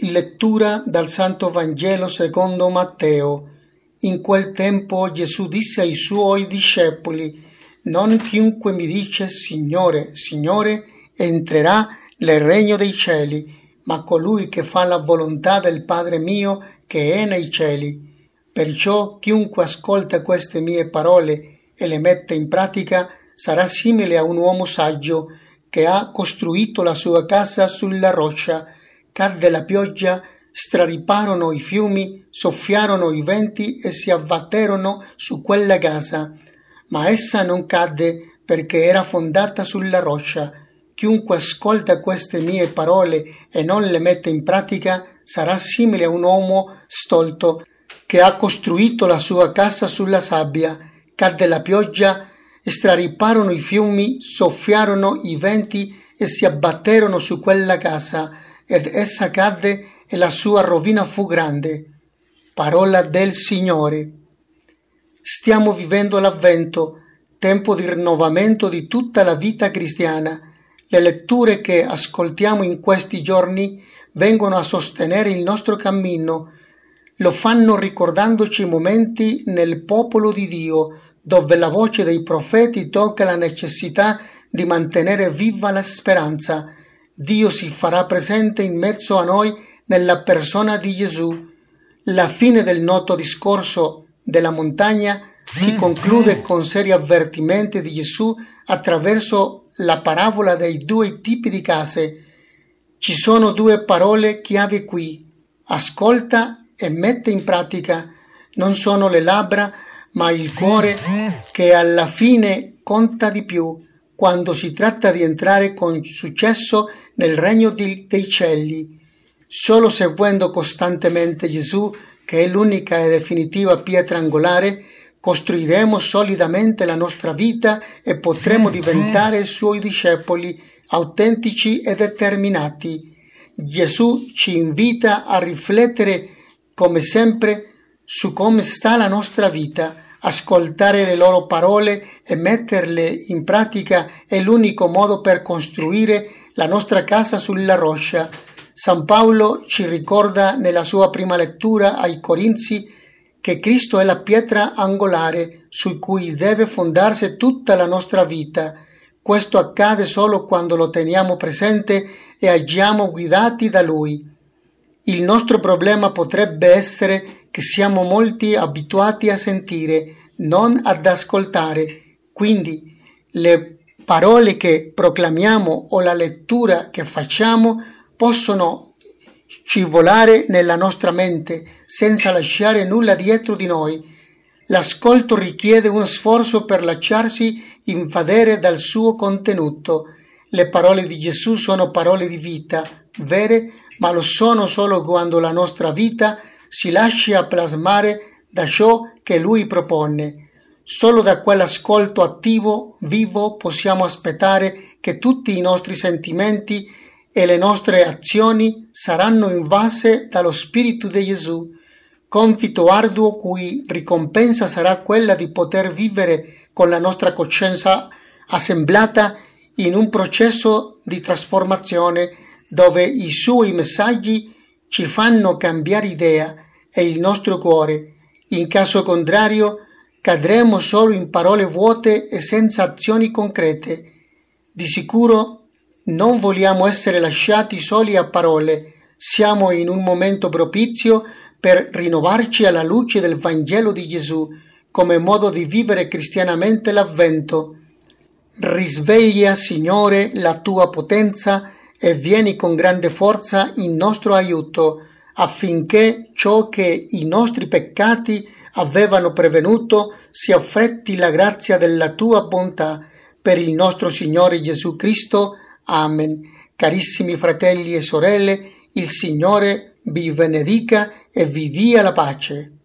Lettura dal Santo Vangelo secondo Matteo. In quel tempo Gesù disse ai suoi discepoli, Non chiunque mi dice Signore, Signore, entrerà nel regno dei cieli, ma colui che fa la volontà del Padre mio che è nei cieli. Perciò chiunque ascolta queste mie parole e le mette in pratica sarà simile a un uomo saggio che ha costruito la sua casa sulla roccia cadde la pioggia, strariparono i fiumi, soffiarono i venti e si abbatterono su quella casa. Ma essa non cadde perché era fondata sulla roccia. Chiunque ascolta queste mie parole e non le mette in pratica sarà simile a un uomo stolto che ha costruito la sua casa sulla sabbia. Cadde la pioggia, strariparono i fiumi, soffiarono i venti e si abbatterono su quella casa ed essa cadde e la sua rovina fu grande. Parola del Signore. Stiamo vivendo l'avvento, tempo di rinnovamento di tutta la vita cristiana. Le letture che ascoltiamo in questi giorni vengono a sostenere il nostro cammino, lo fanno ricordandoci i momenti nel popolo di Dio, dove la voce dei profeti tocca la necessità di mantenere viva la speranza, Dio si farà presente in mezzo a noi nella persona di Gesù. La fine del noto discorso della montagna si conclude con seri avvertimenti di Gesù attraverso la parabola dei due tipi di case. Ci sono due parole chiave qui. Ascolta e mette in pratica. Non sono le labbra, ma il cuore che alla fine conta di più quando si tratta di entrare con successo nel regno di, dei cieli. Solo seguendo costantemente Gesù, che è l'unica e definitiva pietra angolare, costruiremo solidamente la nostra vita e potremo diventare suoi discepoli autentici e determinati. Gesù ci invita a riflettere come sempre su come sta la nostra vita, ascoltare le loro parole e metterle in pratica è l'unico modo per costruire la nostra casa sulla roccia. San Paolo ci ricorda nella sua prima lettura ai Corinzi che Cristo è la pietra angolare su cui deve fondarsi tutta la nostra vita. Questo accade solo quando lo teniamo presente e agiamo guidati da Lui. Il nostro problema potrebbe essere che siamo molti abituati a sentire, non ad ascoltare. Quindi le parole che proclamiamo o la lettura che facciamo possono scivolare nella nostra mente senza lasciare nulla dietro di noi. L'ascolto richiede uno sforzo per lasciarsi invadere dal suo contenuto. Le parole di Gesù sono parole di vita, vere, ma lo sono solo quando la nostra vita si lascia plasmare da ciò che Lui propone. Solo da quell'ascolto attivo, vivo, possiamo aspettare che tutti i nostri sentimenti e le nostre azioni saranno invase dallo Spirito di Gesù, compito arduo cui ricompensa sarà quella di poter vivere con la nostra coscienza assemblata in un processo di trasformazione dove i suoi messaggi ci fanno cambiare idea e il nostro cuore. In caso contrario, cadremo solo in parole vuote e senza azioni concrete. Di sicuro non vogliamo essere lasciati soli a parole, siamo in un momento propizio per rinnovarci alla luce del Vangelo di Gesù come modo di vivere cristianamente l'avvento. Risveglia, Signore, la tua potenza e vieni con grande forza in nostro aiuto, affinché ciò che i nostri peccati avevano prevenuto, si affretti la grazia della tua bontà per il nostro Signore Gesù Cristo. Amen. Carissimi fratelli e sorelle, il Signore vi benedica e vi dia la pace.